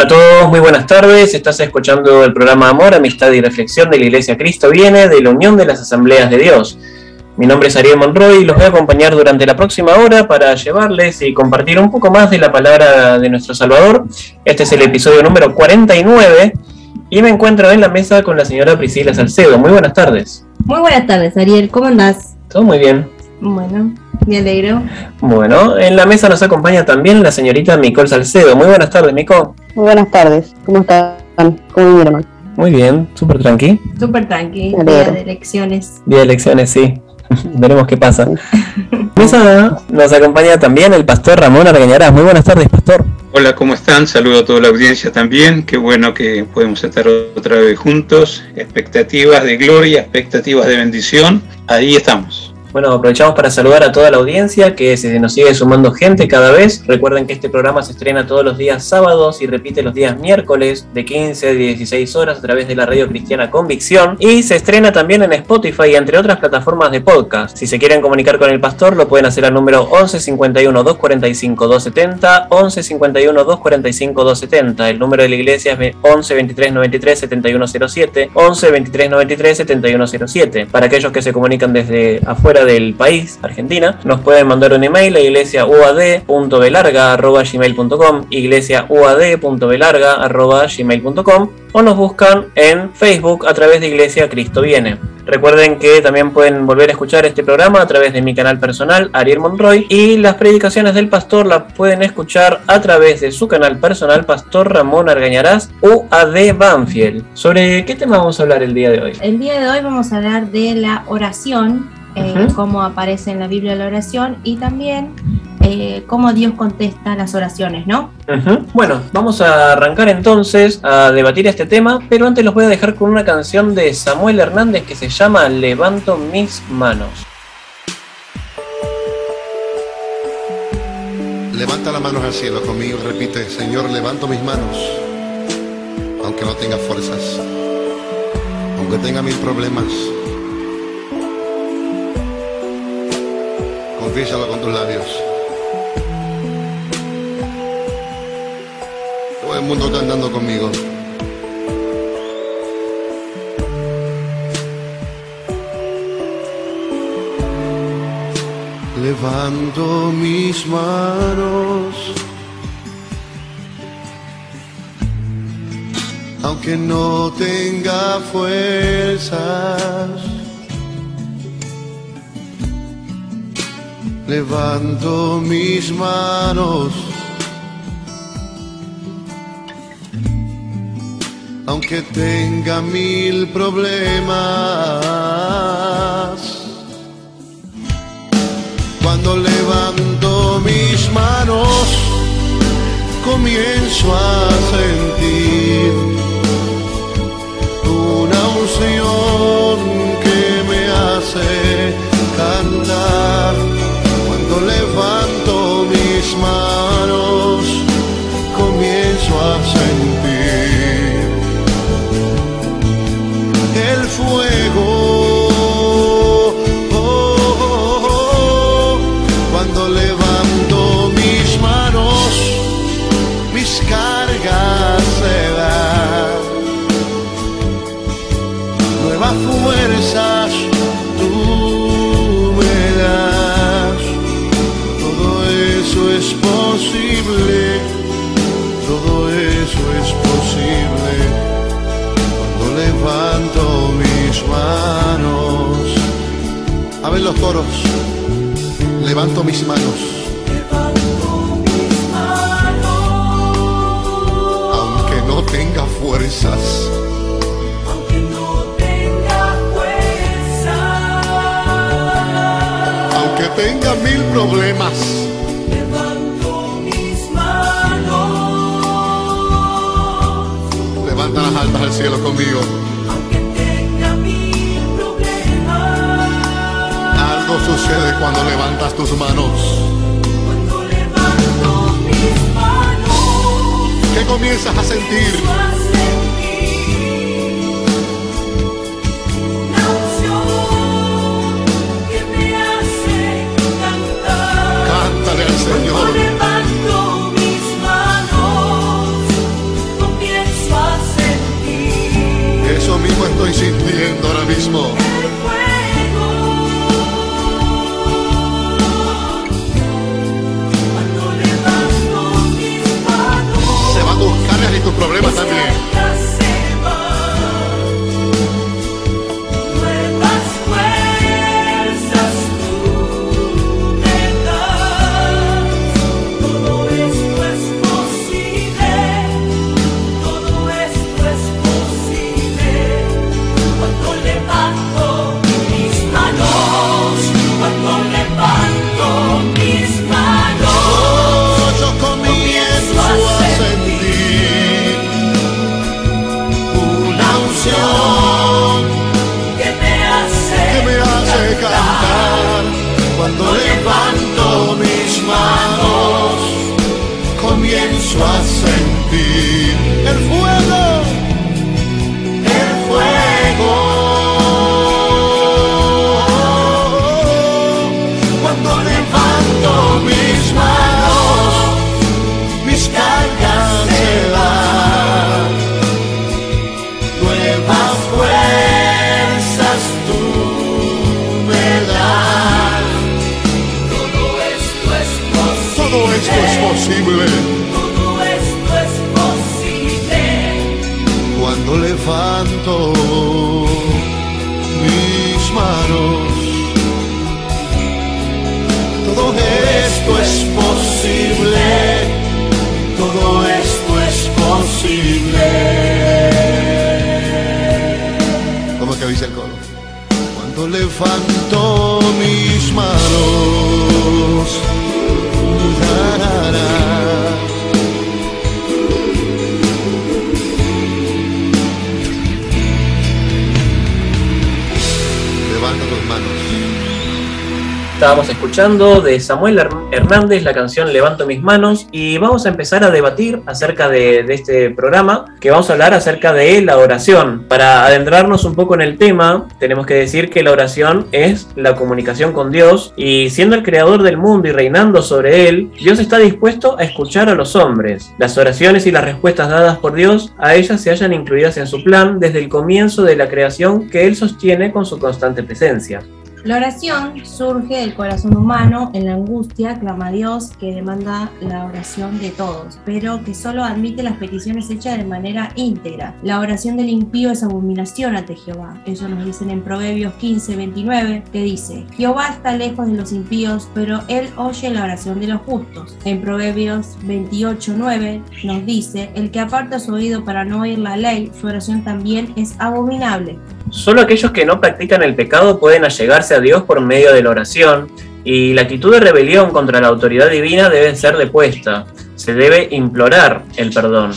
Hola a todos, muy buenas tardes. Estás escuchando el programa Amor, Amistad y Reflexión de la Iglesia Cristo Viene de la Unión de las Asambleas de Dios. Mi nombre es Ariel Monroy y los voy a acompañar durante la próxima hora para llevarles y compartir un poco más de la palabra de nuestro Salvador. Este es el episodio número 49 y me encuentro en la mesa con la señora Priscila Salcedo. Muy buenas tardes. Muy buenas tardes, Ariel. ¿Cómo andás? Todo muy bien. Bueno, me alegro. Bueno, en la mesa nos acompaña también la señorita Micol Salcedo. Muy buenas tardes, Mico. Muy buenas tardes. ¿Cómo están? ¿Cómo vivieron? Muy bien, súper tranqui. Súper tranqui. Día de elecciones. Día de elecciones, sí. Veremos qué pasa. Mesa nos acompaña también el pastor Ramón Argañarás. Muy buenas tardes, pastor. Hola, ¿cómo están? Saludo a toda la audiencia también. Qué bueno que podemos estar otra vez juntos. Expectativas de gloria, expectativas de bendición. Ahí estamos. Bueno, aprovechamos para saludar a toda la audiencia que se nos sigue sumando gente cada vez. Recuerden que este programa se estrena todos los días sábados y repite los días miércoles de 15 a 16 horas a través de la radio cristiana Convicción. Y se estrena también en Spotify, entre otras plataformas de podcast. Si se quieren comunicar con el pastor, lo pueden hacer al número 11 51 245 270, 11 51 245 270. El número de la iglesia es 11 23 93 7107, 11 23 93 7107. Para aquellos que se comunican desde afuera del país, Argentina, nos pueden mandar un email a iglesiauad.belarga.gmail.com iglesiauad.belarga.gmail.com o nos buscan en Facebook a través de Iglesia Cristo Viene. Recuerden que también pueden volver a escuchar este programa a través de mi canal personal, Ariel Monroy, y las predicaciones del pastor las pueden escuchar a través de su canal personal, Pastor Ramón Argañarás, UAD Banfield. ¿Sobre qué tema vamos a hablar el día de hoy? El día de hoy vamos a hablar de la oración, eh, cómo aparece en la Biblia la oración y también eh, cómo Dios contesta las oraciones, ¿no? Bueno, vamos a arrancar entonces a debatir este tema, pero antes los voy a dejar con una canción de Samuel Hernández que se llama Levanto mis manos. Levanta las manos al cielo conmigo y repite, Señor, levanto mis manos, aunque no tenga fuerzas, aunque tenga mil problemas. Confiésalo con tus labios. Todo el mundo cantando conmigo. Levanto mis manos, aunque no tenga fuerzas. Levanto mis manos, aunque tenga mil problemas. Cuando levanto mis manos, comienzo a sentir una unción que me hace cantar. Coros. Levanto mis manos. Aunque no tenga fuerzas. Aunque tenga mil problemas. Levanta las altas al cielo conmigo. cuando levantas tus manos? Cuando levanto mis manos. ¿Qué comienzas a sentir? A sentir una unción que me hace cantar. Cántale al Señor. Levanto mis manos, comienzo a sentir. Eso mismo estoy sintiendo ahora mismo. y tus problemas también. Estábamos escuchando de Samuel Her- Hernández la canción Levanto mis manos y vamos a empezar a debatir acerca de, de este programa que vamos a hablar acerca de la oración. Para adentrarnos un poco en el tema, tenemos que decir que la oración es la comunicación con Dios y siendo el creador del mundo y reinando sobre él, Dios está dispuesto a escuchar a los hombres. Las oraciones y las respuestas dadas por Dios a ellas se hallan incluidas en su plan desde el comienzo de la creación que él sostiene con su constante presencia. La oración surge del corazón humano en la angustia, clama a Dios que demanda la oración de todos, pero que solo admite las peticiones hechas de manera íntegra. La oración del impío es abominación ante Jehová. Eso nos dicen en Proverbios 15, 29, que dice, Jehová está lejos de los impíos, pero él oye la oración de los justos. En Proverbios 28, 9 nos dice, el que aparta su oído para no oír la ley, su oración también es abominable. Solo aquellos que no practican el pecado pueden allegarse a Dios por medio de la oración, y la actitud de rebelión contra la autoridad divina debe ser depuesta. Se debe implorar el perdón.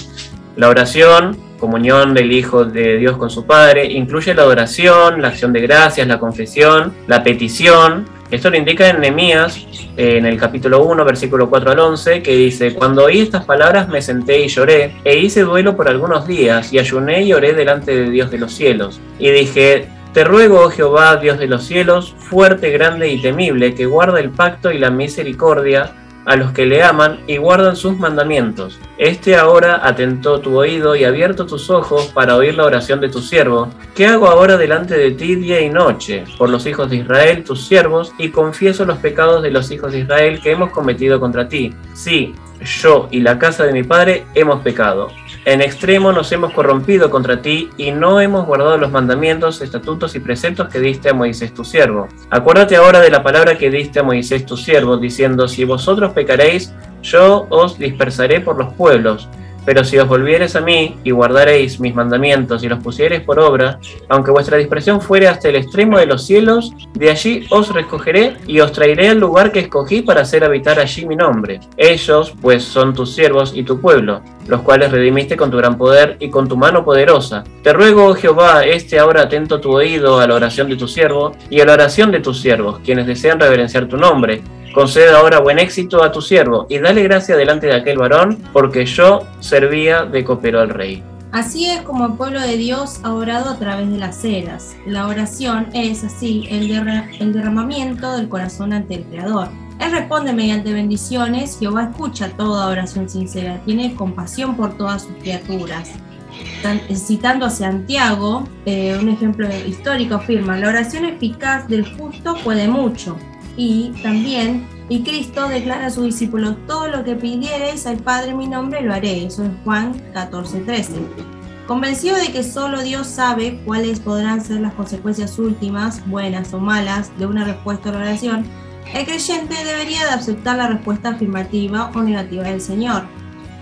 La oración, comunión del Hijo de Dios con su Padre, incluye la adoración, la acción de gracias, la confesión, la petición. Esto lo indica en Nehemías, eh, en el capítulo 1, versículo 4 al 11, que dice, Cuando oí estas palabras me senté y lloré, e hice duelo por algunos días, y ayuné y oré delante de Dios de los cielos. Y dije, Te ruego, oh Jehová, Dios de los cielos, fuerte, grande y temible, que guarda el pacto y la misericordia a los que le aman y guardan sus mandamientos. Este ahora atentó tu oído y abierto tus ojos para oír la oración de tu siervo. ¿Qué hago ahora delante de ti día y noche por los hijos de Israel, tus siervos, y confieso los pecados de los hijos de Israel que hemos cometido contra ti? Sí, yo y la casa de mi padre hemos pecado. En extremo nos hemos corrompido contra ti y no hemos guardado los mandamientos, estatutos y preceptos que diste a Moisés tu siervo. Acuérdate ahora de la palabra que diste a Moisés tu siervo, diciendo, si vosotros pecaréis, yo os dispersaré por los pueblos. Pero si os volviereis a mí y guardaréis mis mandamientos y los pusiereis por obra, aunque vuestra dispersión fuere hasta el extremo de los cielos, de allí os recogeré y os traeré al lugar que escogí para hacer habitar allí mi nombre. Ellos, pues, son tus siervos y tu pueblo, los cuales redimiste con tu gran poder y con tu mano poderosa. Te ruego, oh Jehová, este ahora atento tu oído a la oración de tu siervo y a la oración de tus siervos, quienes desean reverenciar tu nombre. Concede ahora buen éxito a tu siervo y dale gracia delante de aquel varón, porque yo servía de copero al rey. Así es como el pueblo de Dios ha orado a través de las eras. La oración es así el, derra- el derramamiento del corazón ante el Creador. Él responde mediante bendiciones, Jehová escucha toda oración sincera, tiene compasión por todas sus criaturas. Tan- Citando a Santiago, eh, un ejemplo histórico afirma, la oración eficaz del justo puede mucho. Y también, y Cristo declara a sus discípulos, todo lo que pidiereis al Padre en mi nombre lo haré. Eso es Juan 14, 13. Convencido de que solo Dios sabe cuáles podrán ser las consecuencias últimas, buenas o malas, de una respuesta a la oración, el creyente debería de aceptar la respuesta afirmativa o negativa del Señor.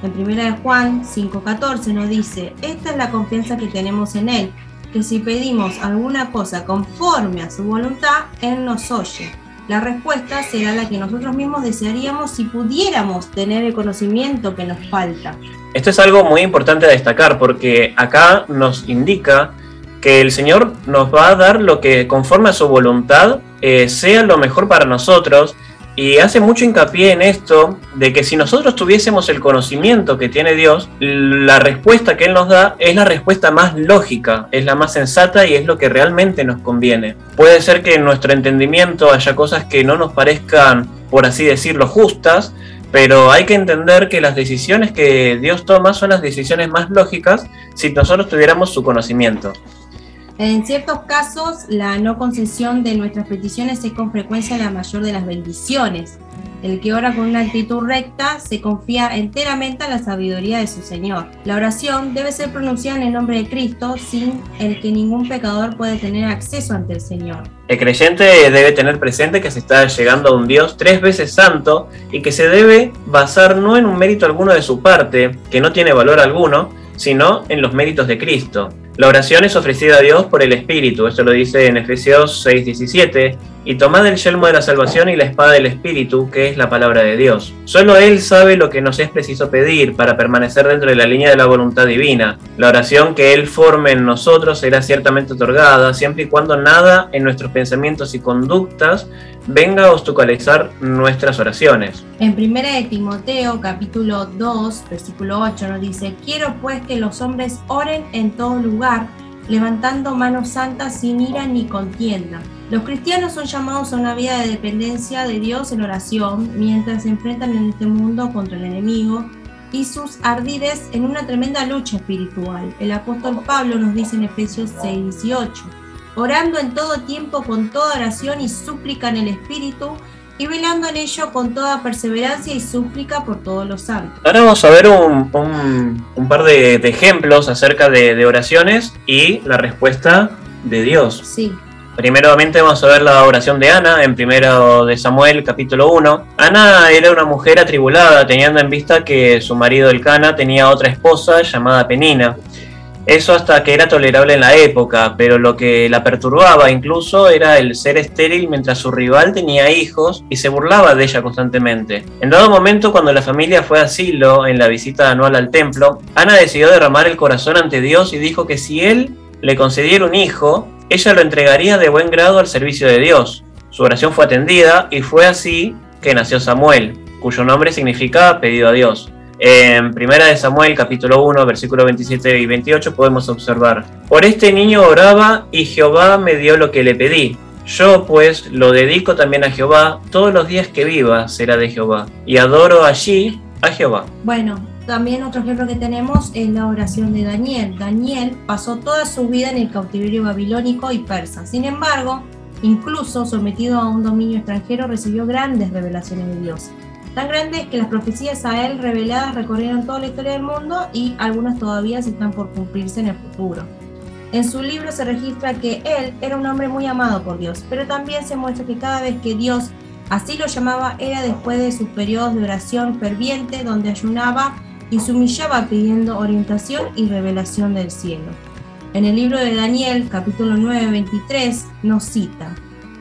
En 1 de Juan 5:14 nos dice, esta es la confianza que tenemos en Él, que si pedimos alguna cosa conforme a su voluntad, Él nos oye. La respuesta será la que nosotros mismos desearíamos si pudiéramos tener el conocimiento que nos falta. Esto es algo muy importante a destacar porque acá nos indica que el Señor nos va a dar lo que conforme a su voluntad eh, sea lo mejor para nosotros Y hace mucho hincapié en esto de que si nosotros tuviésemos el conocimiento que tiene Dios, la respuesta que Él nos da es la respuesta más lógica, es la más sensata y es lo que realmente nos conviene. Puede ser que en nuestro entendimiento haya cosas que no nos parezcan, por así decirlo, justas, pero hay que entender que las decisiones que Dios toma son las decisiones más lógicas si nosotros tuviéramos su conocimiento. En ciertos casos, la no concesión de nuestras peticiones es con frecuencia la mayor de las bendiciones. El que ora con una actitud recta se confía enteramente a la sabiduría de su Señor. La oración debe ser pronunciada en el nombre de Cristo, sin el que ningún pecador puede tener acceso ante el Señor. El creyente debe tener presente que se está llegando a un Dios tres veces santo y que se debe basar no en un mérito alguno de su parte, que no tiene valor alguno, sino en los méritos de Cristo. La oración es ofrecida a Dios por el Espíritu, esto lo dice en Efesios 6:17, y tomad el yelmo de la salvación y la espada del Espíritu, que es la palabra de Dios. Solo Él sabe lo que nos es preciso pedir para permanecer dentro de la línea de la voluntad divina. La oración que Él forme en nosotros será ciertamente otorgada, siempre y cuando nada en nuestros pensamientos y conductas venga a obstaculizar nuestras oraciones. En 1 de Timoteo capítulo 2, versículo 8 nos dice, quiero pues que los hombres oren en todo lugar, levantando manos santas sin ira ni contienda. Los cristianos son llamados a una vida de dependencia de Dios en oración mientras se enfrentan en este mundo contra el enemigo y sus ardides en una tremenda lucha espiritual. El apóstol Pablo nos dice en Efesios 6, 18, orando en todo tiempo con toda oración y súplica en el Espíritu y velando en ello con toda perseverancia y súplica por todos los santos. Ahora vamos a ver un, un- un par de, de ejemplos acerca de, de oraciones y la respuesta de Dios. Sí, Primeramente vamos a ver la oración de Ana en primero de Samuel capítulo 1. Ana era una mujer atribulada teniendo en vista que su marido Elcana tenía otra esposa llamada Penina. Eso hasta que era tolerable en la época, pero lo que la perturbaba incluso era el ser estéril mientras su rival tenía hijos y se burlaba de ella constantemente. En dado momento, cuando la familia fue a Silo en la visita anual al templo, Ana decidió derramar el corazón ante Dios y dijo que si él le concediera un hijo, ella lo entregaría de buen grado al servicio de Dios. Su oración fue atendida y fue así que nació Samuel, cuyo nombre significa pedido a Dios. En 1 de Samuel capítulo 1 versículos 27 y 28 podemos observar, Por este niño oraba y Jehová me dio lo que le pedí. Yo pues lo dedico también a Jehová, todos los días que viva será de Jehová, y adoro allí a Jehová. bueno, también otro ejemplo que tenemos es la oración de Daniel. Daniel pasó toda su vida en el cautiverio babilónico y persa. Sin embargo, incluso sometido a un dominio extranjero, recibió grandes revelaciones de Dios. Tan grandes que las profecías a él reveladas recorrieron toda la historia del mundo y algunas todavía se están por cumplirse en el futuro. En su libro se registra que él era un hombre muy amado por Dios, pero también se muestra que cada vez que Dios así lo llamaba era después de sus periodos de oración ferviente donde ayunaba y se humillaba pidiendo orientación y revelación del cielo. En el libro de Daniel, capítulo 9, 23, nos cita,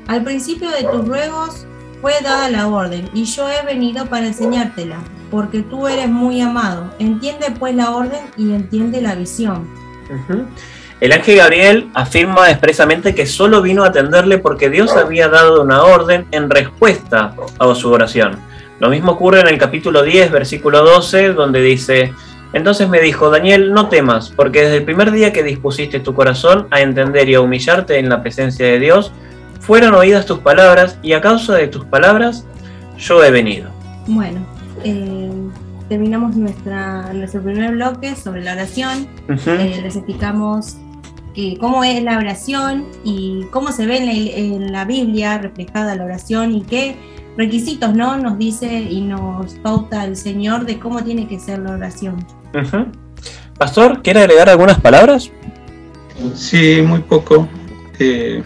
Al principio de tus ruegos fue dada la orden, y yo he venido para enseñártela, porque tú eres muy amado. Entiende pues la orden y entiende la visión. El ángel Gabriel afirma expresamente que solo vino a atenderle porque Dios había dado una orden en respuesta a su oración. Lo mismo ocurre en el capítulo 10, versículo 12, donde dice, entonces me dijo, Daniel, no temas, porque desde el primer día que dispusiste tu corazón a entender y a humillarte en la presencia de Dios, fueron oídas tus palabras y a causa de tus palabras yo he venido. Bueno, eh, terminamos nuestra, nuestro primer bloque sobre la oración. Eh, les explicamos que, cómo es la oración y cómo se ve en la, en la Biblia reflejada la oración y qué requisitos ¿no? nos dice y nos pauta el Señor de cómo tiene que ser la oración. Pastor, ¿quiere agregar algunas palabras? Sí, muy poco. Eh,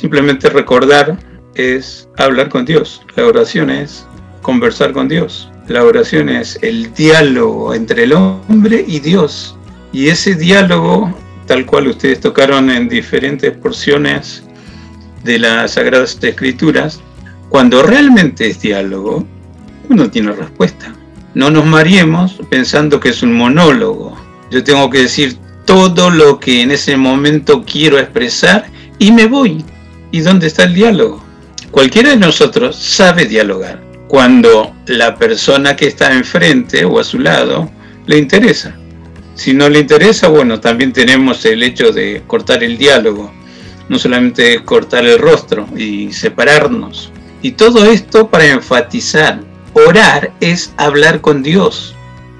simplemente recordar es hablar con Dios. La oración es conversar con Dios. La oración es el diálogo entre el hombre y Dios. Y ese diálogo, tal cual ustedes tocaron en diferentes porciones de las Sagradas Escrituras, cuando realmente es diálogo, uno tiene respuesta. No nos mariemos pensando que es un monólogo. Yo tengo que decir todo lo que en ese momento quiero expresar y me voy. ¿Y dónde está el diálogo? Cualquiera de nosotros sabe dialogar. cuando la persona que está enfrente o a su lado le interesa. Si no le interesa, bueno, también tenemos el hecho de cortar el diálogo, no solamente cortar el rostro y separarnos. Y todo esto para enfatizar, orar es hablar con Dios.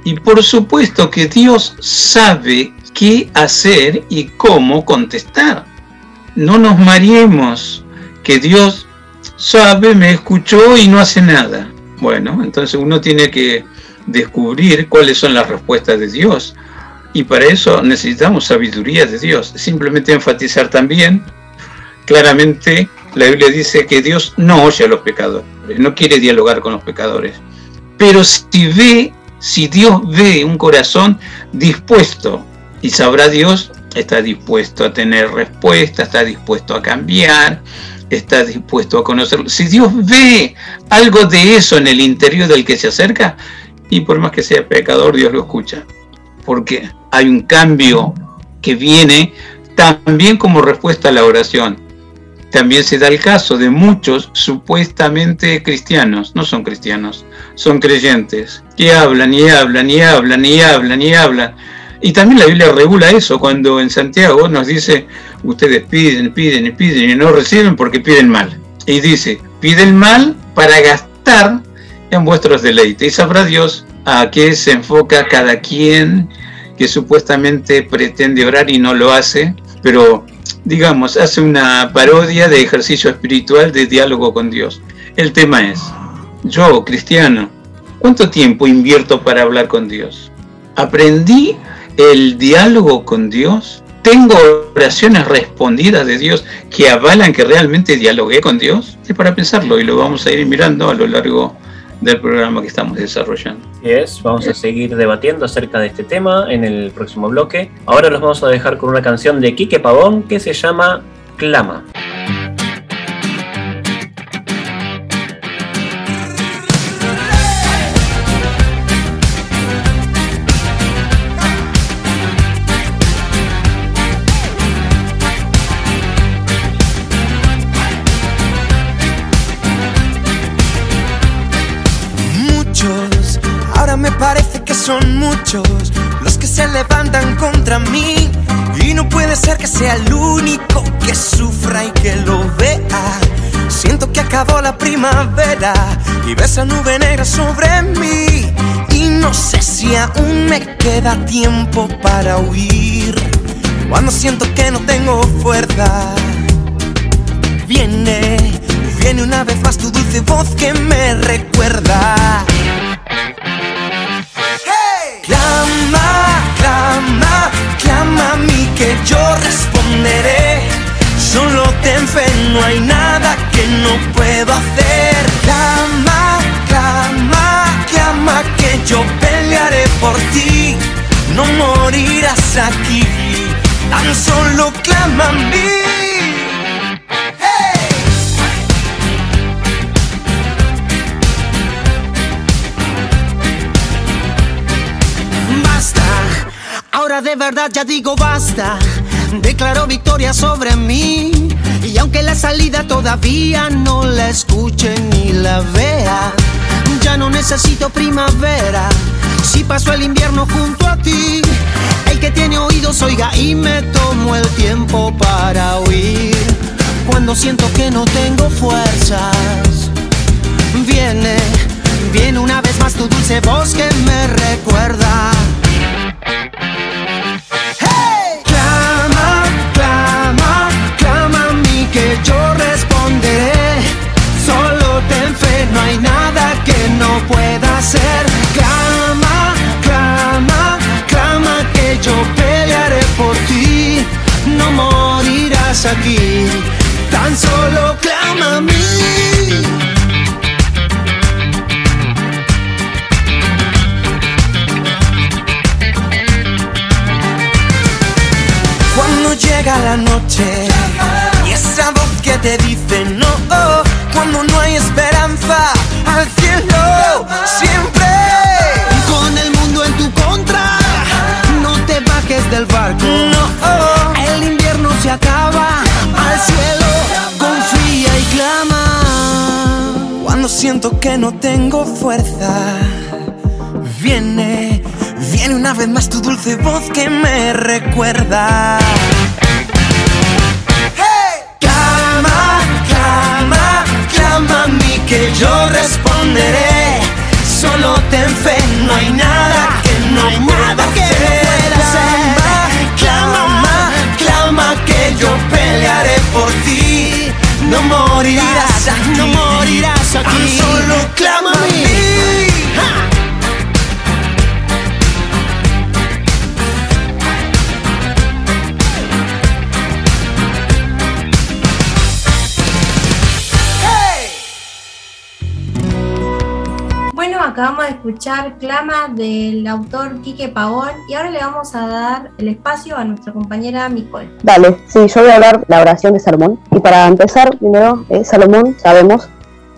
Y por supuesto que Dios sabe qué hacer y cómo contestar. No nos mareemos, que Dios sabe, me escuchó y no hace nada. Bueno, entonces uno tiene que descubrir cuáles son las respuestas de Dios. Y para eso necesitamos sabiduría de Dios. Simplemente enfatizar también, claramente la Biblia dice que Dios no oye a los pecadores, no quiere dialogar con los pecadores. Pero si ve, si Dios ve un corazón dispuesto, y sabrá Dios, está dispuesto a tener respuesta, está dispuesto a cambiar, está dispuesto a conocerlo. Si Dios ve algo de eso en el interior del que se acerca, y por más que sea pecador, Dios lo escucha. Porque hay un cambio que viene también como respuesta a la oración. También se da el caso de muchos supuestamente cristianos, no son cristianos, son creyentes, que hablan y hablan y hablan y hablan y hablan. Y también la Biblia regula eso cuando en Santiago nos dice, ustedes piden, piden piden y no reciben porque piden mal. Y dice, piden mal para gastar en vuestros deleites. Y sabrá Dios a qué se enfoca cada quien que supuestamente pretende orar y no lo hace, pero digamos, hace una parodia de ejercicio espiritual de diálogo con Dios. El tema es, yo, cristiano, ¿cuánto tiempo invierto para hablar con Dios? ¿Aprendí el diálogo con Dios? ¿Tengo oraciones respondidas de Dios que avalan que realmente dialogué con Dios? Es para pensarlo y lo vamos a ir mirando a lo largo del programa que estamos desarrollando. Es, vamos a seguir debatiendo acerca de este tema en el próximo bloque. Ahora los vamos a dejar con una canción de Quique Pavón que se llama Clama. Se levantan contra mí. Y no puede ser que sea el único que sufra y que lo vea. Siento que acabó la primavera y ves esa nube negra sobre mí. Y no sé si aún me queda tiempo para huir. Cuando siento que no tengo fuerza, viene, viene una vez más tu dulce voz que me recuerda. Que yo responderé. Solo ten fe, no hay nada que no puedo hacer. Clama, clama, clama que yo pelearé por ti. No morirás aquí, tan solo clama a mí. De verdad ya digo basta. Declaro victoria sobre mí. Y aunque la salida todavía no la escuche ni la vea, ya no necesito primavera. Si paso el invierno junto a ti, el que tiene oídos oiga y me tomo el tiempo para oír. Cuando siento que no tengo fuerzas, viene, viene una vez más tu dulce voz que me recuerda. No hay nada que no pueda hacer. Clama, clama, clama que yo pelearé por ti. No morirás aquí, tan solo clama a mí. Cuando llega la noche y esa voz que te dice no, cuando no hay esperanza al cielo siempre. Con el mundo en tu contra, no te bajes del barco. No, el invierno se acaba al cielo, confía y clama. Cuando siento que no tengo fuerza. Viene, viene una vez más tu dulce voz que me recuerda. Que yo responderé. Solo ten fe, no hay nada que no hay nada que pueda hacer. Clama, clama que yo pelearé por ti. No morirás aquí, no morirás aquí. Solo clama a mí. Escuchar Clama del autor Quique Pavón y ahora le vamos a dar el espacio a nuestra compañera Nicole. Dale, sí, yo voy a hablar la oración de Salomón. Y para empezar, primero, eh, Salomón, sabemos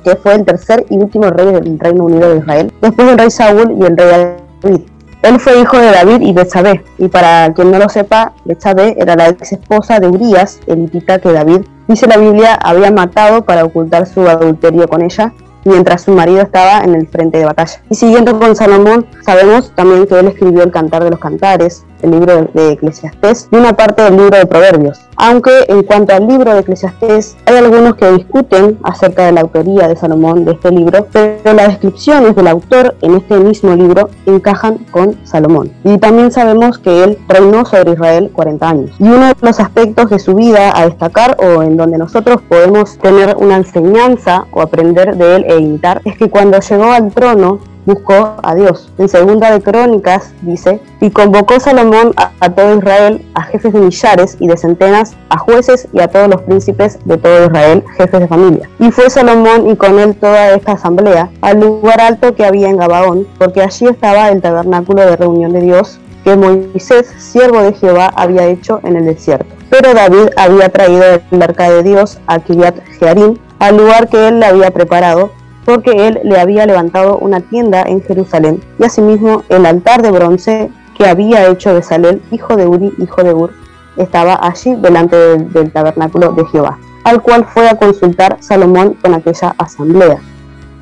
que fue el tercer y último rey del Reino Unido de Israel, después del rey Saúl y el rey David. Él fue hijo de David y Betsabé, y para quien no lo sepa, Betsabé era la ex esposa de Urias, el hitita que David, dice la Biblia, había matado para ocultar su adulterio con ella, mientras su marido estaba en el frente de batalla. Y siguiendo con Salomón, sabemos también que él escribió el Cantar de los Cantares, el libro de Eclesiastés y una parte del libro de Proverbios. Aunque en cuanto al libro de Eclesiastés, hay algunos que discuten acerca de la autoría de Salomón de este libro, pero las descripciones del autor en este mismo libro encajan con Salomón. Y también sabemos que él reinó sobre Israel 40 años. Y uno de los aspectos de su vida a destacar o en donde nosotros podemos tener una enseñanza o aprender de él e imitar es que cuando llegó al trono buscó a Dios. En segunda de Crónicas dice, y convocó Salomón a, todo Israel, a jefes de millares y de centenas, a jueces y a todos los príncipes de todo Israel, jefes de familia. Y fue Salomón y con él toda esta asamblea al lugar alto que había en Gabaón, porque allí estaba el tabernáculo de reunión de Dios que Moisés, siervo de Jehová, había hecho en el desierto. Pero David había traído el arca de Dios a Kiriat Jearim, al lugar que él le había preparado, porque él le había levantado una tienda en Jerusalén, y asimismo el altar de bronce que había hecho Besalel, hijo de Uri, hijo de Ur, estaba allí delante del, del tabernáculo de Jehová, al cual fue a consultar Salomón con aquella asamblea.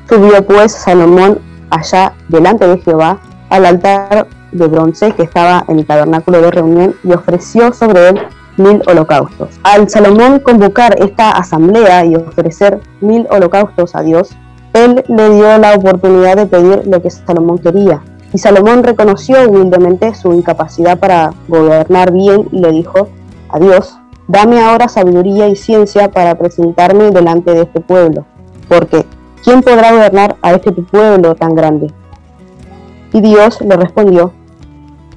Subió pues Salomón allá delante de Jehová al altar de bronce que estaba en el tabernáculo de reunión y ofreció sobre él mil holocaustos. Al Salomón convocar esta asamblea y ofrecer mil holocaustos a Dios, él le dio la oportunidad de pedir lo que Salomón quería. Y Salomón reconoció humildemente su incapacidad para gobernar bien y le dijo a Dios, dame ahora sabiduría y ciencia para presentarme delante de este pueblo, porque ¿quién podrá gobernar a este pueblo tan grande? Y Dios le respondió,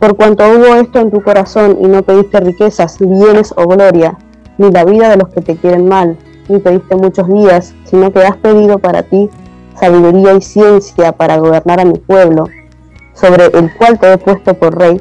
por cuanto hubo esto en tu corazón y no pediste riquezas, bienes o gloria, ni la vida de los que te quieren mal, ni pediste muchos días, sino que has pedido para ti sabiduría y ciencia para gobernar a mi pueblo, sobre el cual te he puesto por rey,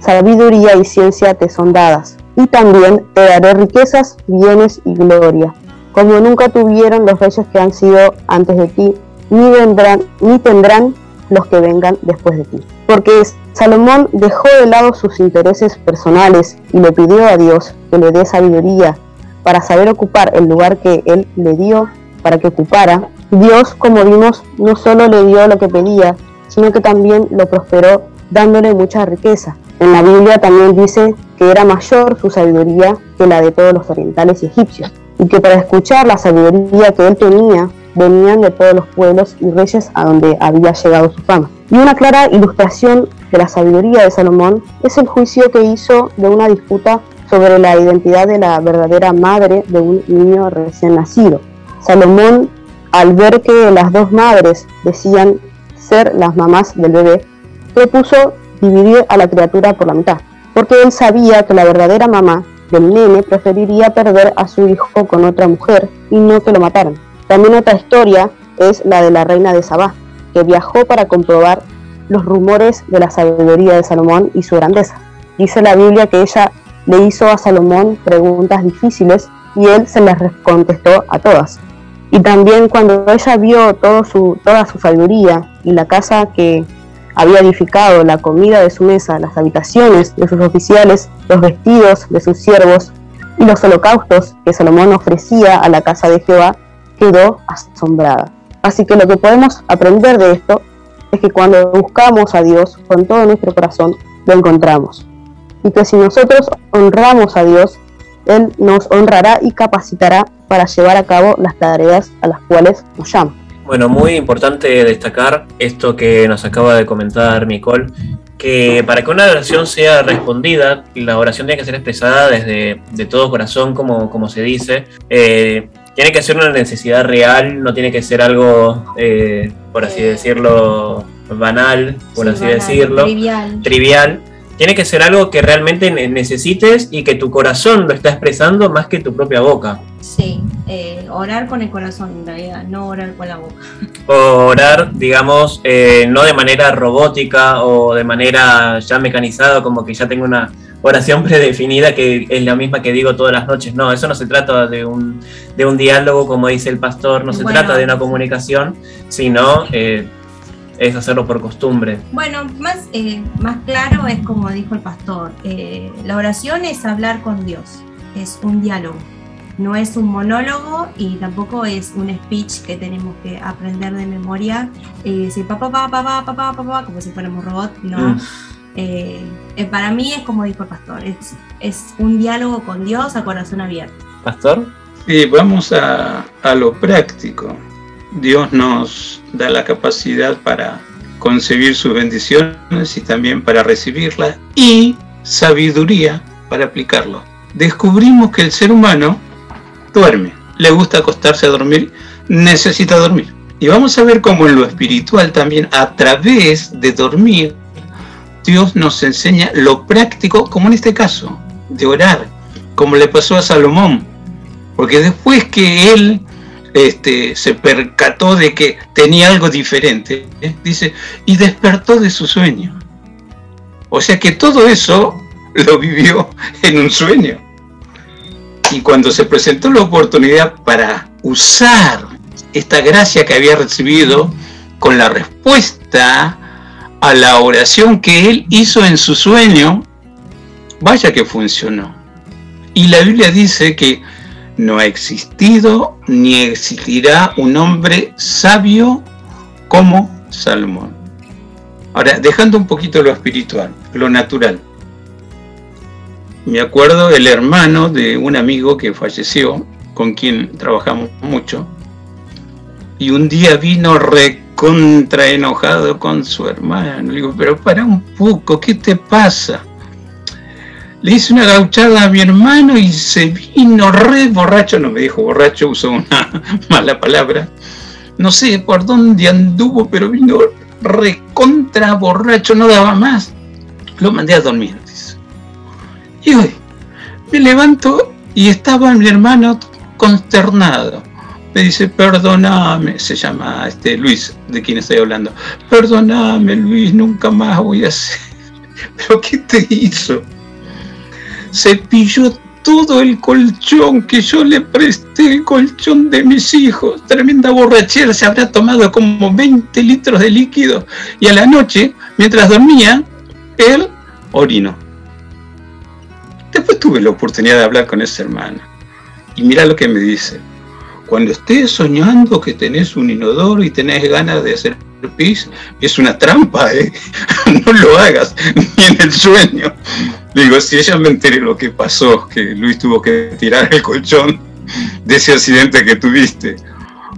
sabiduría y ciencia te son dadas, y también te daré riquezas, bienes y gloria, como nunca tuvieron los reyes que han sido antes de ti, ni vendrán, ni tendrán los que vengan después de ti. Porque Salomón dejó de lado sus intereses personales y le pidió a Dios que le dé sabiduría para saber ocupar el lugar que él le dio para que ocupara. Dios, como vimos, no solo le dio lo que pedía, sino que también lo prosperó dándole mucha riqueza. En la Biblia también dice que era mayor su sabiduría que la de todos los orientales y egipcios, y que para escuchar la sabiduría que él tenía venían de todos los pueblos y reyes a donde había llegado su fama. Y una clara ilustración de la sabiduría de Salomón es el juicio que hizo de una disputa sobre la identidad de la verdadera madre de un niño recién nacido. Salomón, al ver que las dos madres decían ser las mamás del bebé, propuso dividir a la criatura por la mitad, porque él sabía que la verdadera mamá del nene preferiría perder a su hijo con otra mujer y no que lo mataran. También otra historia es la de la reina de Sabá, que viajó para comprobar los rumores de la sabiduría de Salomón y su grandeza. Dice la Biblia que ella le hizo a Salomón preguntas difíciles y él se las contestó a todas. Y también cuando ella vio toda su sabiduría y la casa que había edificado, la comida de su mesa, las habitaciones de sus oficiales, los vestidos de sus siervos y los holocaustos que Salomón ofrecía a la casa de Jehová, quedó asombrada. Así que lo que podemos aprender de esto es que cuando buscamos a Dios con todo nuestro corazón, lo encontramos. Y que si nosotros honramos a Dios, Él nos honrará y capacitará para llevar a cabo las tareas a las cuales nos llama. Bueno, muy importante destacar esto que nos acaba de comentar Nicole, que para que una oración sea respondida, la oración tiene que ser expresada desde de todo corazón, como, como se dice. Eh, tiene que ser una necesidad real, no tiene que ser algo, eh, por así decirlo, banal, por Sí, así banal, decirlo, Trivial. trivial. Tiene que ser algo que realmente ne- necesites y que tu corazón lo está expresando más que tu propia boca. Sí, eh, orar con el corazón en realidad, no orar con la boca. orar, digamos, eh, no de manera robótica o de manera ya mecanizada, como que ya tengo una oración predefinida que es la misma que digo todas las noches. No, eso no se trata de un, de un diálogo, como dice el pastor, no se trata de una comunicación, sino eh, es hacerlo por costumbre. Bueno, más, eh, más claro es como dijo el pastor, eh, la oración es hablar con Dios, es un diálogo, no es un monólogo y tampoco es un speech que tenemos que aprender de memoria y decir papá, papá, papá, papá, papá, como si fuéramos robot, no. Mm. Eh, eh, para mí es como dijo el pastor, es, es un diálogo con Dios a corazón abierto. Pastor, Sí, vamos a, a lo práctico. Dios nos da la capacidad para concebir sus bendiciones y también para recibirlas y sabiduría para aplicarlo. Descubrimos que el ser humano duerme, le gusta acostarse a dormir, necesita dormir. Y vamos a ver cómo en lo espiritual también, a través de dormir, Dios nos enseña lo práctico, como en este caso, de orar, como le pasó a Salomón. Porque después que él este, se percató de que tenía algo diferente, ¿eh? dice, y despertó de su sueño. O sea que todo eso lo vivió en un sueño. Y cuando se presentó la oportunidad para usar esta gracia que había recibido con la respuesta a la oración que él hizo en su sueño, vaya que funcionó. Y la Biblia dice que no ha existido ni existirá un hombre sabio como Salomón. Ahora, dejando un poquito lo espiritual, lo natural. Me acuerdo el hermano de un amigo que falleció, con quien trabajamos mucho, y un día vino recontra enojado con su hermano. Le digo, pero para un poco, ¿qué te pasa? Le hice una gauchada a mi hermano y se vino re borracho, no me dijo borracho, usó una mala palabra. No sé por dónde anduvo, pero vino recontra borracho, no daba más. Lo mandé a dormir. Y hoy me levanto y estaba mi hermano consternado. Me dice, perdóname, se llama este Luis, de quien estoy hablando. Perdóname, Luis, nunca más voy a hacer. ¿Pero qué te hizo? Se pilló todo el colchón que yo le presté, el colchón de mis hijos. Tremenda borrachera, se habrá tomado como 20 litros de líquido. Y a la noche, mientras dormía, él orinó. Después tuve la oportunidad de hablar con ese hermano. Y mira lo que me dice. Cuando estés soñando que tenés un inodoro y tenés ganas de hacer pis, es una trampa, ¿eh? no lo hagas ni en el sueño. Digo, si ella me enteré lo que pasó, que Luis tuvo que tirar el colchón de ese accidente que tuviste.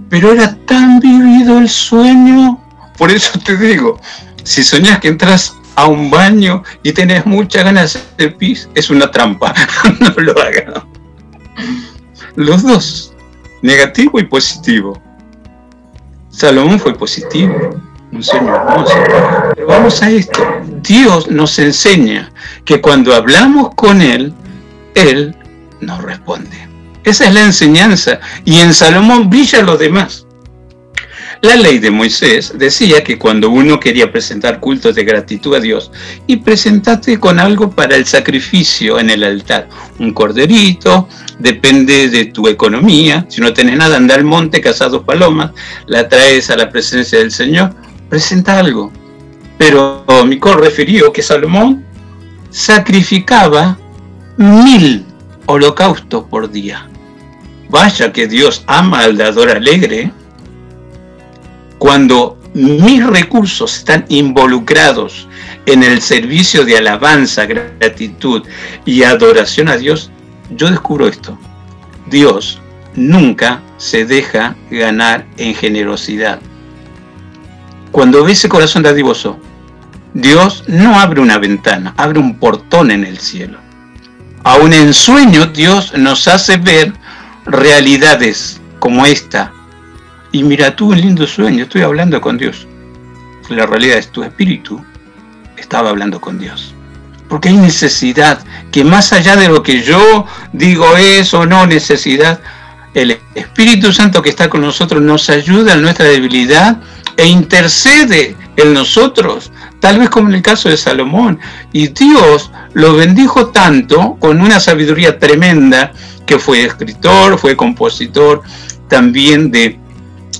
Pero era tan vivido el sueño. Por eso te digo, si soñás que entras a un baño y tenés muchas ganas de hacer pis, es una trampa. no lo hagas. Los dos, negativo y positivo. Salomón fue positivo, un sueño hermoso. Pero vamos a esto. Dios nos enseña que cuando hablamos con Él, Él nos responde. Esa es la enseñanza. Y en Salomón brilla lo demás. La ley de Moisés decía que cuando uno quería presentar cultos de gratitud a Dios, y presentate con algo para el sacrificio en el altar. Un corderito, depende de tu economía. Si no tenés nada, anda al monte, caza dos palomas, la traes a la presencia del Señor, presenta algo. Pero Micol refirió que Salomón sacrificaba mil holocaustos por día. Vaya que Dios ama al dador alegre. Cuando mis recursos están involucrados en el servicio de alabanza, gratitud y adoración a Dios, yo descubro esto. Dios nunca se deja ganar en generosidad. Cuando ve ese corazón dadivoso, Dios no abre una ventana, abre un portón en el cielo. Aún en sueño Dios nos hace ver realidades como esta. Y mira tú un lindo sueño, estoy hablando con Dios. La realidad es tu espíritu estaba hablando con Dios. Porque hay necesidad que más allá de lo que yo digo es o no necesidad, el Espíritu Santo que está con nosotros nos ayuda en nuestra debilidad e intercede en nosotros, tal vez como en el caso de Salomón. Y Dios lo bendijo tanto con una sabiduría tremenda que fue escritor, fue compositor también de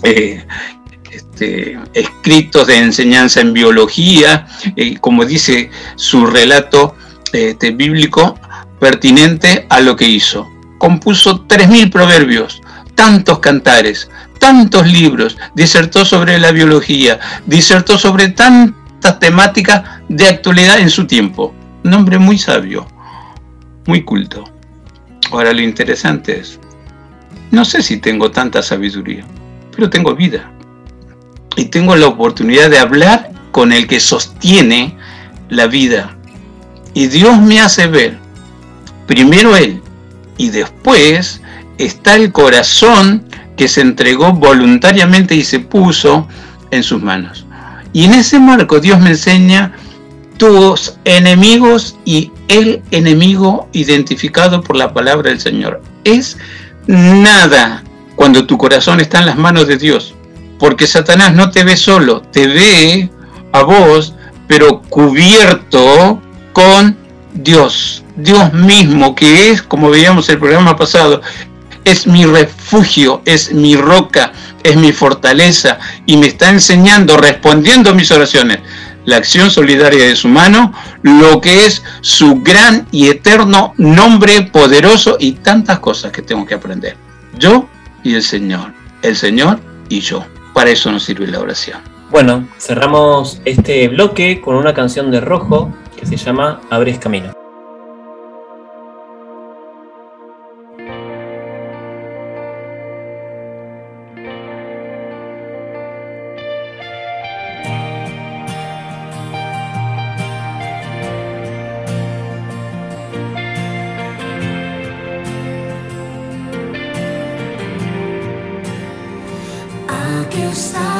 este, escritos de enseñanza en biología, eh, como dice su relato este, bíblico, pertinente a lo que hizo. Compuso 3.000 proverbios, tantos cantares, tantos libros, disertó sobre la biología, disertó sobre tantas temáticas de actualidad en su tiempo. Un hombre muy sabio, muy culto. Ahora lo interesante es, no sé si tengo tanta sabiduría, pero tengo vida. Y tengo la oportunidad de hablar con el que sostiene la vida. Y Dios me hace ver, primero Él, y después está el corazón que se entregó voluntariamente y se puso en sus manos. Y en ese marco Dios me enseña tus enemigos y el enemigo identificado por la palabra del Señor. Es nada cuando tu corazón está en las manos de Dios, porque Satanás no te ve solo, te ve a vos, pero cubierto con Dios, Dios mismo, que es, como veíamos el programa pasado, es mi refugio, es mi roca, es mi fortaleza y me está enseñando, respondiendo a mis oraciones, la acción solidaria de su mano, lo que es su gran y eterno nombre poderoso y tantas cosas que tengo que aprender. Yo y el Señor, el Señor y yo. Para eso nos sirve la oración. Bueno, cerramos este bloque con una canción de Rojo que se llama Abres Camino. Aquí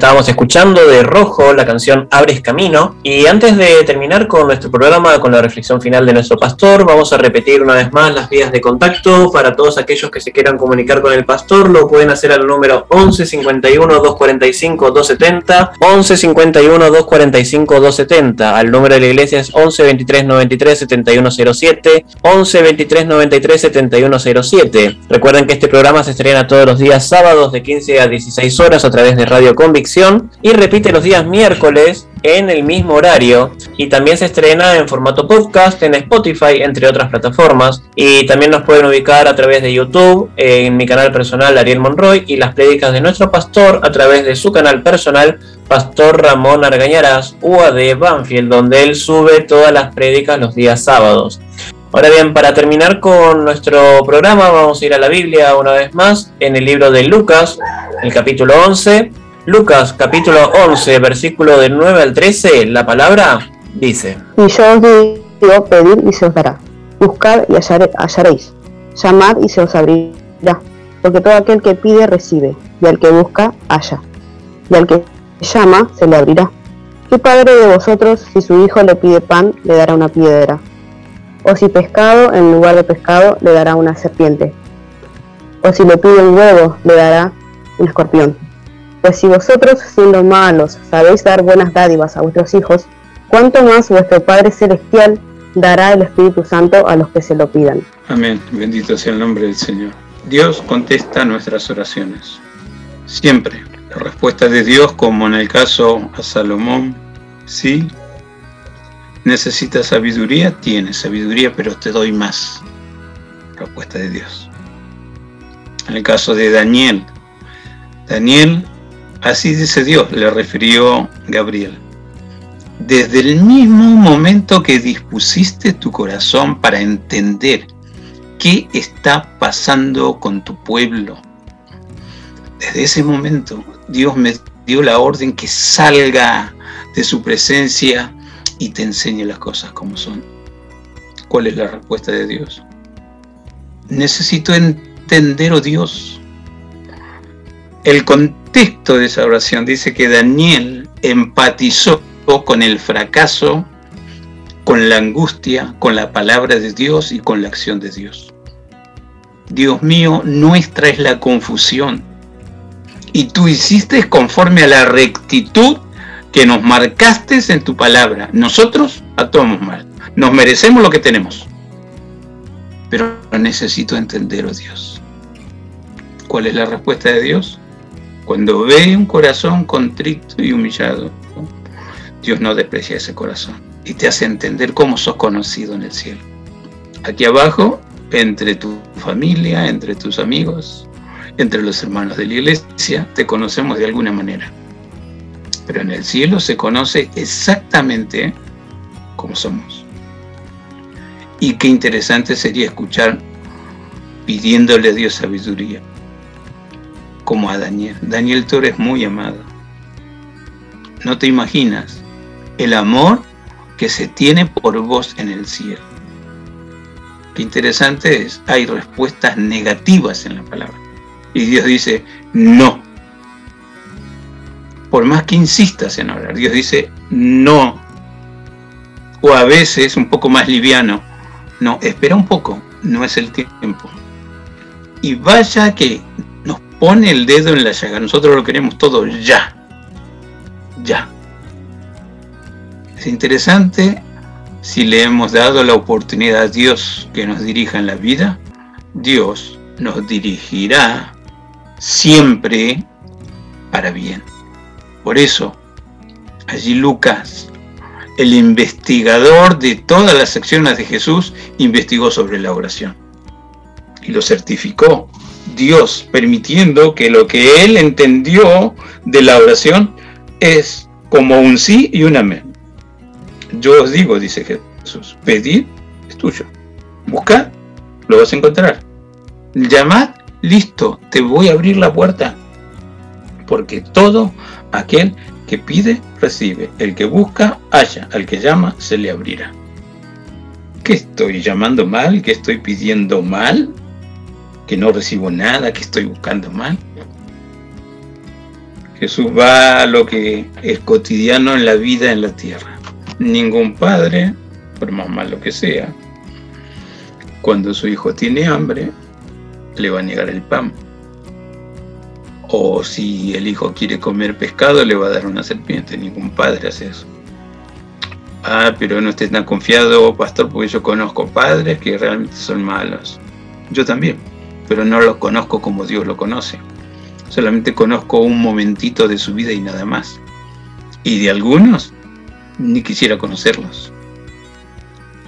Estábamos escuchando de Rojo la canción Abres Camino. Y antes de terminar con nuestro programa, con la reflexión final de nuestro pastor, vamos a repetir una vez más las vías de contacto para todos aquellos que se quieran comunicar con el pastor. Lo pueden hacer al número 11 51 245 270, 11 51 245 270. Al número de la iglesia es 11 23 93 7107, 11 23 93 7107. Recuerden que este programa se estrena todos los días sábados de 15 a 16 horas a través de Radio Convicción y repite los días miércoles en el mismo horario. Y también se estrena en formato podcast en Spotify entre otras plataformas. Y también nos pueden ubicar a través de YouTube en mi canal personal Ariel Monroy y las prédicas de nuestro pastor a través de su canal personal Pastor Ramón Argañarás UAD Banfield donde él sube todas las prédicas los días sábados. Ahora bien, para terminar con nuestro programa vamos a ir a la Biblia una vez más en el libro de Lucas, el capítulo 11 Lucas capítulo 11, versículo del 9 al 13, la palabra dice, Y yo os digo, pedid y se os dará. Buscad y hallare- hallaréis. Llamad y se os abrirá. Porque todo aquel que pide recibe, y al que busca halla. Y al que llama se le abrirá. ¿Qué padre de vosotros, si su hijo le pide pan, le dará una piedra? O si pescado, en lugar de pescado, le dará una serpiente? O si le pide un huevo, le dará un escorpión? Pues si vosotros, siendo malos, sabéis dar buenas dádivas a vuestros hijos, ¿cuánto más vuestro Padre Celestial dará el Espíritu Santo a los que se lo pidan? Amén. Bendito sea el nombre del Señor. Dios contesta nuestras oraciones. Siempre. La respuesta de Dios, como en el caso a Salomón, sí. ¿Necesitas sabiduría? Tienes sabiduría, pero te doy más. Respuesta de Dios. En el caso de Daniel, Daniel, así dice Dios, le refirió Gabriel. Desde el mismo momento que dispusiste tu corazón para entender qué está pasando con tu pueblo, desde ese momento Dios me dio la orden que salga de su presencia y te enseñe las cosas como son. ¿Cuál es la respuesta de Dios? Necesito entender, oh Dios, el contexto de esa oración. Dice que Daniel empatizó con el fracaso, con la angustia, con la palabra de Dios y con la acción de Dios. Dios mío, nuestra es la confusión. Y tú hiciste conforme a la rectitud que nos marcaste en tu palabra. Nosotros actuamos mal. Nos merecemos lo que tenemos. Pero necesito entender, oh Dios. ¿Cuál es la respuesta de Dios? Cuando ve un corazón contrito y humillado, Dios no desprecia ese corazón y te hace entender cómo sos conocido en el cielo. Aquí abajo entre tu familia, entre tus amigos, entre los hermanos de la iglesia, te conocemos de alguna manera. Pero en el cielo se conoce exactamente como somos. Y qué interesante sería escuchar pidiéndole a Dios sabiduría, como a Daniel. Daniel, tú eres muy amado. No te imaginas el amor que se tiene por vos en el cielo. Qué interesante es, hay respuestas negativas en la palabra. Y Dios dice, no. Por más que insistas en orar, Dios dice, no. O a veces un poco más liviano, no, espera un poco, no es el tiempo. Y vaya que pone el dedo en la llaga, nosotros lo queremos todo ya. Ya. Es interesante si le hemos dado la oportunidad a Dios que nos dirija en la vida, Dios nos dirigirá siempre para bien. Por eso, allí Lucas, el investigador de todas las secciones de Jesús, investigó sobre la oración y lo certificó. Dios permitiendo que lo que él entendió de la oración es como un sí y un amén. Yo os digo, dice Jesús, pedid, es tuyo. Buscad, lo vas a encontrar. Llamad, listo, te voy a abrir la puerta. Porque todo aquel que pide, recibe. El que busca, halla. Al que llama, se le abrirá. ¿Qué estoy llamando mal? ¿Qué estoy pidiendo mal? ¿Que no recibo nada? ¿Que estoy buscando mal? Jesús va a lo que es cotidiano en la vida en la tierra. Ningún padre, por más malo que sea, cuando su hijo tiene hambre, le va a negar el pan. O si el hijo quiere comer pescado, le va a dar una serpiente. Ningún padre hace eso. Ah, pero no estés tan confiado, pastor, porque yo conozco padres que realmente son malos. Yo también, pero no los conozco como Dios lo conoce. Solamente conozco un momentito de su vida y nada más. Y de algunos, ni quisiera conocerlos.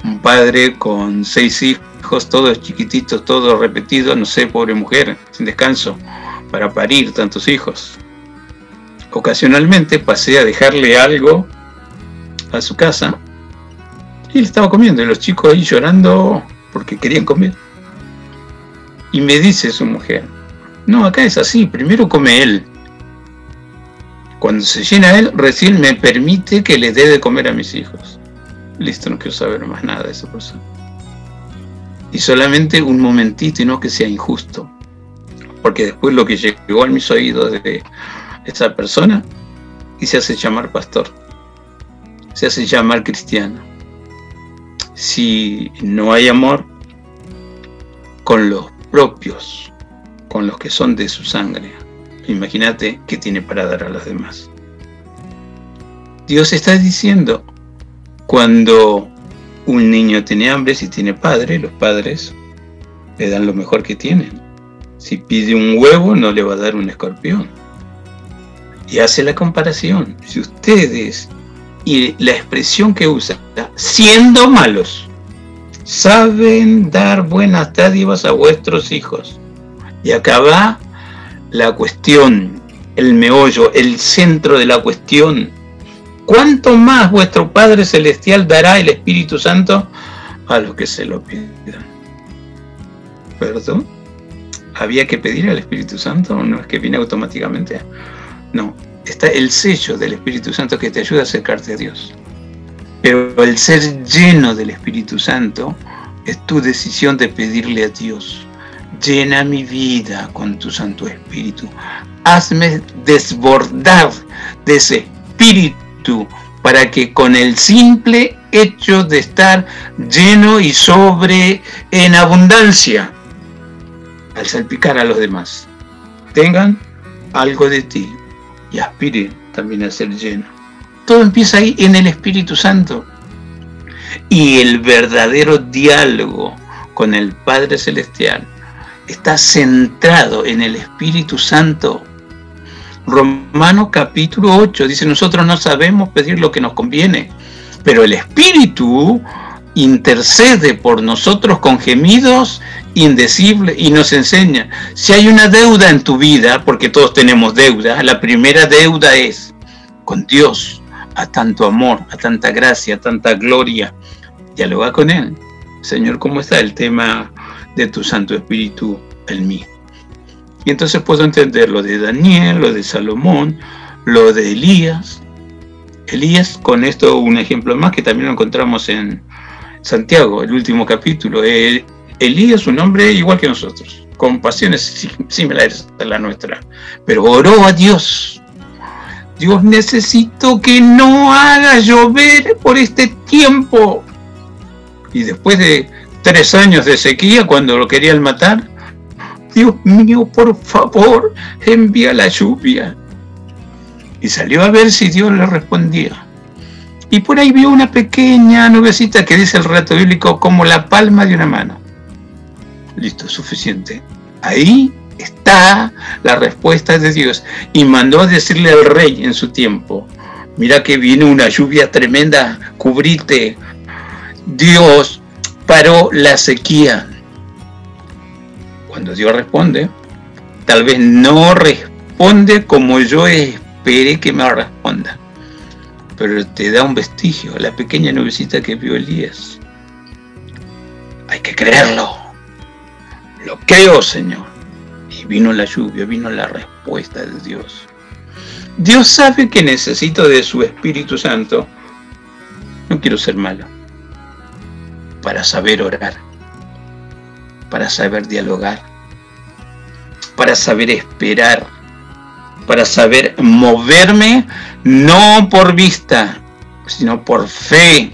Un padre con seis hijos, todos chiquititos, todos repetidos, no sé, pobre mujer, sin descanso, para parir tantos hijos. Ocasionalmente pasé a dejarle algo a su casa y él estaba comiendo y los chicos ahí llorando porque querían comer. Y me dice su mujer, no, acá es así, primero come él. Cuando se llena él, recién me permite que le dé de comer a mis hijos. Listo, no quiero saber más nada de esa persona. Y solamente un momentito y no que sea injusto. Porque después lo que llegó a mis oídos de esa persona y se hace llamar pastor. Se hace llamar cristiano. Si no hay amor con los propios, con los que son de su sangre, imagínate qué tiene para dar a los demás. Dios está diciendo, cuando un niño tiene hambre, si tiene padre, los padres le dan lo mejor que tienen. Si pide un huevo, no le va a dar un escorpión. Y hace la comparación. Si ustedes, y la expresión que usa, siendo malos, saben dar buenas dádivas a vuestros hijos. Y acá va la cuestión, el meollo, el centro de la cuestión. ¿Cuánto más vuestro Padre Celestial dará el Espíritu Santo a los que se lo pidan? ¿Perdón? ¿Había que pedir al Espíritu Santo? ¿No es que viene automáticamente? No, está el sello del Espíritu Santo que te ayuda a acercarte a Dios. Pero el ser lleno del Espíritu Santo es tu decisión de pedirle a Dios. Llena mi vida con tu Santo Espíritu. Hazme desbordar de ese Espíritu para que con el simple hecho de estar lleno y sobre en abundancia, al salpicar a los demás, tengan algo de ti y aspiren también a ser lleno. Todo empieza ahí en el Espíritu Santo. Y el verdadero diálogo con el Padre Celestial está centrado en el Espíritu Santo. Romano capítulo 8 dice, nosotros no sabemos pedir lo que nos conviene, pero el Espíritu intercede por nosotros con gemidos indecibles y nos enseña, si hay una deuda en tu vida, porque todos tenemos deuda, la primera deuda es con Dios, a tanto amor, a tanta gracia, a tanta gloria, dialoga con Él. Señor, ¿cómo está el tema de tu Santo Espíritu en mí? Y entonces puedo entender lo de Daniel, lo de Salomón, lo de Elías. Elías, con esto un ejemplo más que también lo encontramos en Santiago, el último capítulo. Eh, Elías un hombre igual que nosotros, con pasiones similares a la nuestra, pero oró a Dios. Dios necesito que no haga llover por este tiempo. Y después de tres años de sequía, cuando lo querían matar, Dios mío, por favor, envía la lluvia. Y salió a ver si Dios le respondía. Y por ahí vio una pequeña nubecita que dice el relato bíblico como la palma de una mano. Listo, suficiente. Ahí está la respuesta de Dios. Y mandó a decirle al rey en su tiempo, mira que viene una lluvia tremenda, cubrite. Dios paró la sequía cuando Dios responde, tal vez no responde como yo esperé que me responda, pero te da un vestigio, la pequeña nubecita que vio Elías. Hay que creerlo. Lo creo, Señor. Vino la lluvia, vino la respuesta de Dios. Dios sabe que necesito de su Espíritu Santo. No quiero ser malo. Para saber orar para saber dialogar, para saber esperar, para saber moverme, no por vista, sino por fe.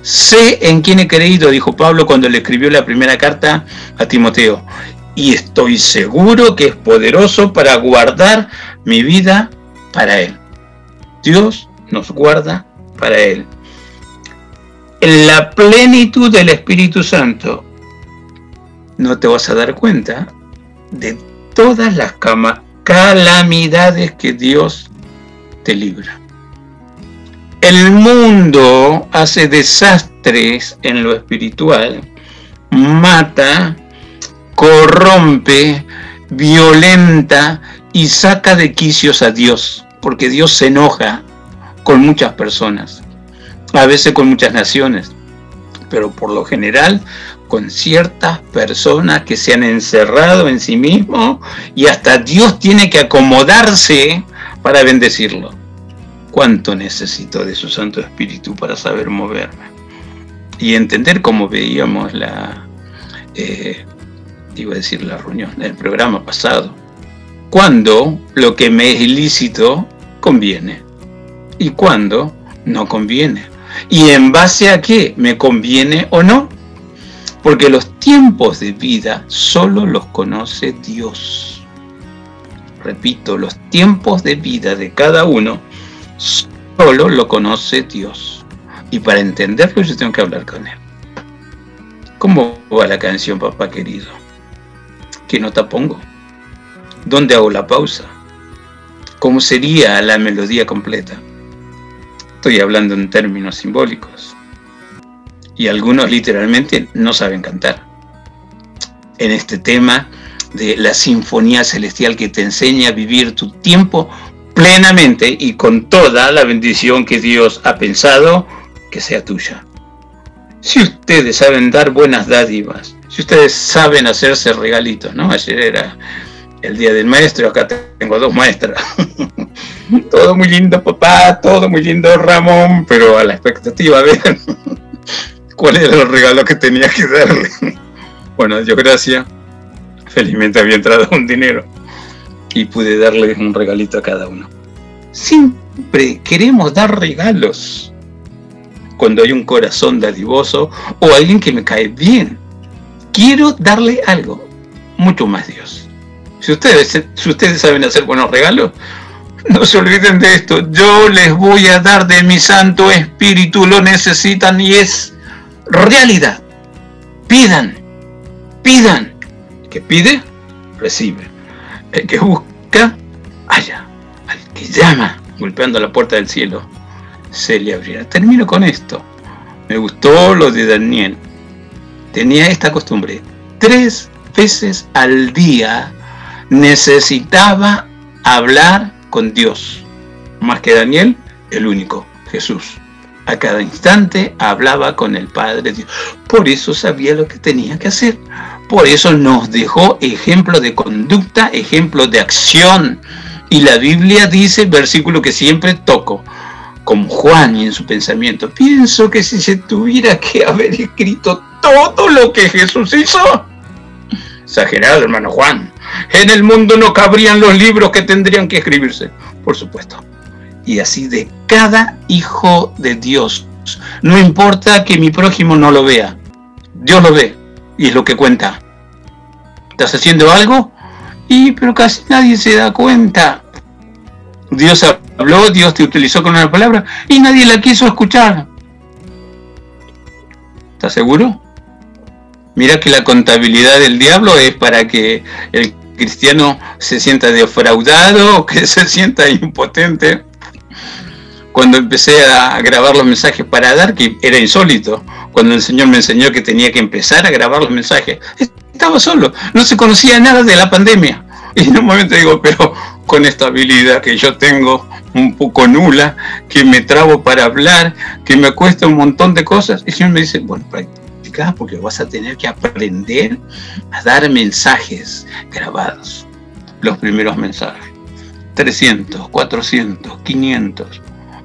Sé en quién he creído, dijo Pablo cuando le escribió la primera carta a Timoteo, y estoy seguro que es poderoso para guardar mi vida para Él. Dios nos guarda para Él. En la plenitud del Espíritu Santo no te vas a dar cuenta de todas las calamidades que Dios te libra. El mundo hace desastres en lo espiritual, mata, corrompe, violenta y saca de quicios a Dios, porque Dios se enoja con muchas personas, a veces con muchas naciones, pero por lo general con ciertas personas que se han encerrado en sí mismos y hasta Dios tiene que acomodarse para bendecirlo. ¿Cuánto necesito de su Santo Espíritu para saber moverme? Y entender cómo veíamos la, eh, iba a decir la reunión, el programa pasado. Cuando lo que me es ilícito conviene y cuando no conviene. Y en base a qué me conviene o no porque los tiempos de vida solo los conoce Dios. Repito, los tiempos de vida de cada uno solo lo conoce Dios. Y para entenderlo yo tengo que hablar con Él. ¿Cómo va la canción, papá querido? ¿Qué nota pongo? ¿Dónde hago la pausa? ¿Cómo sería la melodía completa? Estoy hablando en términos simbólicos y algunos literalmente no saben cantar. En este tema de la sinfonía celestial que te enseña a vivir tu tiempo plenamente y con toda la bendición que Dios ha pensado que sea tuya. Si ustedes saben dar buenas dádivas, si ustedes saben hacerse regalitos, ¿no? Ayer era el día del maestro, acá tengo dos maestras. todo muy lindo, papá, todo muy lindo, Ramón, pero a la expectativa, vean cuál era el regalo que tenía que darle. Bueno, yo gracias, felizmente había entrado un dinero y pude darle un regalito a cada uno. Siempre queremos dar regalos cuando hay un corazón dadivoso o alguien que me cae bien. Quiero darle algo, mucho más Dios. Si ustedes, si ustedes saben hacer buenos regalos, no se olviden de esto. Yo les voy a dar de mi Santo Espíritu, lo necesitan y es realidad. Pidan, pidan. El que pide, recibe. El que busca, haya. Al que llama, golpeando la puerta del cielo, se le abrirá. Termino con esto. me gustó lo de Daniel. Tenía esta costumbre. Tres veces al día necesitaba hablar con Dios. Más que Daniel, el único, Jesús. A cada instante hablaba con el Padre Dios. Por eso sabía lo que tenía que hacer. Por eso nos dejó ejemplo de conducta, ejemplo de acción. Y la Biblia dice, versículo que siempre toco, como Juan y en su pensamiento, pienso que si se tuviera que haber escrito todo lo que Jesús hizo, exagerado hermano Juan, en el mundo no cabrían los libros que tendrían que escribirse, por supuesto. Y así de cada hijo de Dios, no importa que mi prójimo no lo vea, Dios lo ve y es lo que cuenta. ¿Estás haciendo algo? Y pero casi nadie se da cuenta. Dios habló, Dios te utilizó con una palabra y nadie la quiso escuchar. ¿Estás seguro? Mira que la contabilidad del diablo es para que el cristiano se sienta defraudado que se sienta impotente. Cuando empecé a grabar los mensajes para dar, que era insólito, cuando el Señor me enseñó que tenía que empezar a grabar los mensajes, estaba solo, no se conocía nada de la pandemia. Y en un momento digo, pero con esta habilidad que yo tengo un poco nula, que me trabo para hablar, que me cuesta un montón de cosas, y el Señor me dice, bueno, porque vas a tener que aprender a dar mensajes grabados, los primeros mensajes. 300, 400, 500,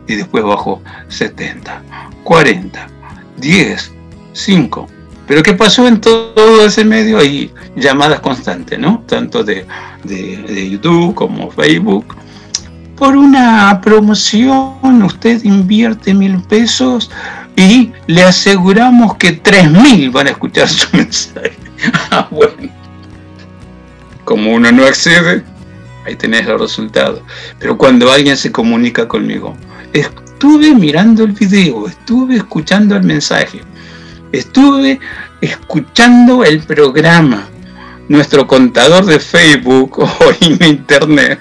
y después bajo 70, 40, 10, 5. Pero ¿qué pasó en todo ese medio? Hay llamadas constantes, ¿no? Tanto de, de YouTube como Facebook. Por una promoción usted invierte mil pesos y le aseguramos que tres mil van a escuchar su mensaje. Ah, bueno. Como uno no accede, ahí tenés los resultados. Pero cuando alguien se comunica conmigo, estuve mirando el video, estuve escuchando el mensaje, estuve escuchando el programa. Nuestro contador de Facebook o en internet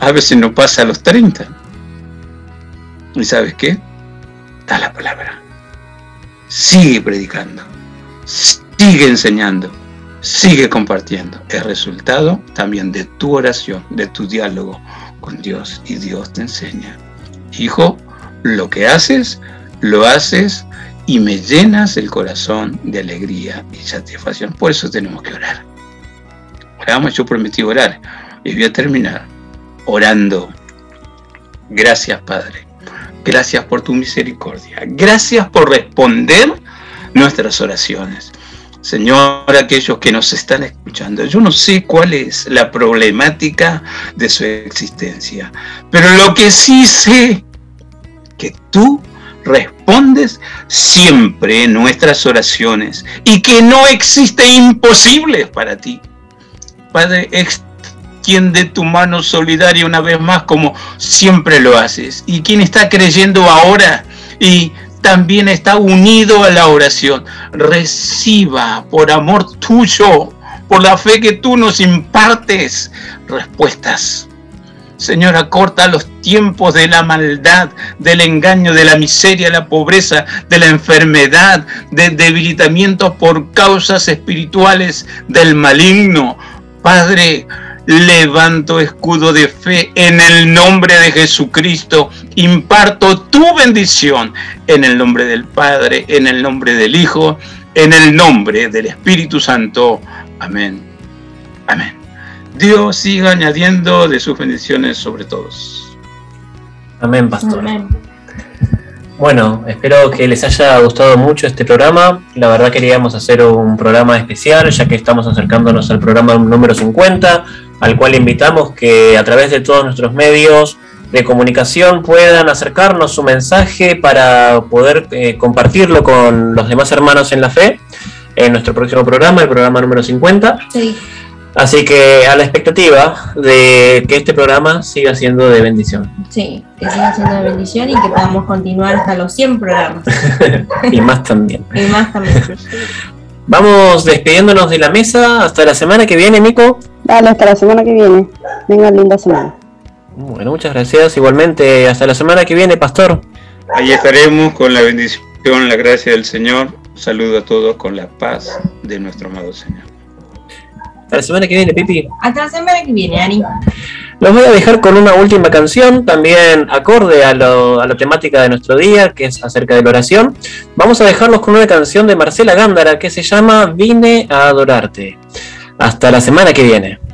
a veces no pasa a los 30. ¿Y sabes qué? Da la palabra. Sigue predicando. Sigue enseñando. Sigue compartiendo. Es resultado también de tu oración, de tu diálogo con Dios. Y Dios te enseña. Hijo, lo que haces, lo haces y me llenas el corazón de alegría y satisfacción. Por eso tenemos que orar. Oramos, yo prometí orar. Y voy a terminar orando. Gracias, Padre. Gracias por tu misericordia. Gracias por responder nuestras oraciones. Señor, aquellos que nos están escuchando, yo no sé cuál es la problemática de su existencia, pero lo que sí sé, que tú respondes siempre en nuestras oraciones y que no existe imposible para ti. Padre, extiende tu mano solidaria una vez más como siempre lo haces. Y quien está creyendo ahora y también está unido a la oración, reciba por amor tuyo, por la fe que tú nos impartes, respuestas Señor, acorta los tiempos de la maldad, del engaño, de la miseria, la pobreza, de la enfermedad, del debilitamiento por causas espirituales del maligno. Padre, levanto escudo de fe en el nombre de Jesucristo. Imparto tu bendición en el nombre del Padre, en el nombre del Hijo, en el nombre del Espíritu Santo. Amén. Amén. Dios siga añadiendo de sus bendiciones sobre todos. Amén, pastor. Amén. Bueno, espero que les haya gustado mucho este programa. La verdad queríamos hacer un programa especial, ya que estamos acercándonos al programa número 50, al cual invitamos que a través de todos nuestros medios de comunicación puedan acercarnos su mensaje para poder eh, compartirlo con los demás hermanos en la fe en nuestro próximo programa, el programa número 50. Sí. Así que a la expectativa de que este programa siga siendo de bendición. Sí, que siga siendo de bendición y que podamos continuar hasta los 100 programas. y más también. Y más también. Vamos despidiéndonos de la mesa hasta la semana que viene, Nico. Dale, hasta la semana que viene. Venga, linda semana. Bueno, muchas gracias. Igualmente, hasta la semana que viene, Pastor. Ahí estaremos con la bendición la gracia del Señor, saludo a todos con la paz de nuestro amado Señor. Hasta la semana que viene, Pipi. Hasta la semana que viene, Ari. Los voy a dejar con una última canción, también acorde a, la temática de nuestro día, que es acerca de la oración. Vamos a dejarlos con una canción de Marcela Gándara que se llama Vine a adorarte. Hasta la semana que viene.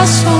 abraço.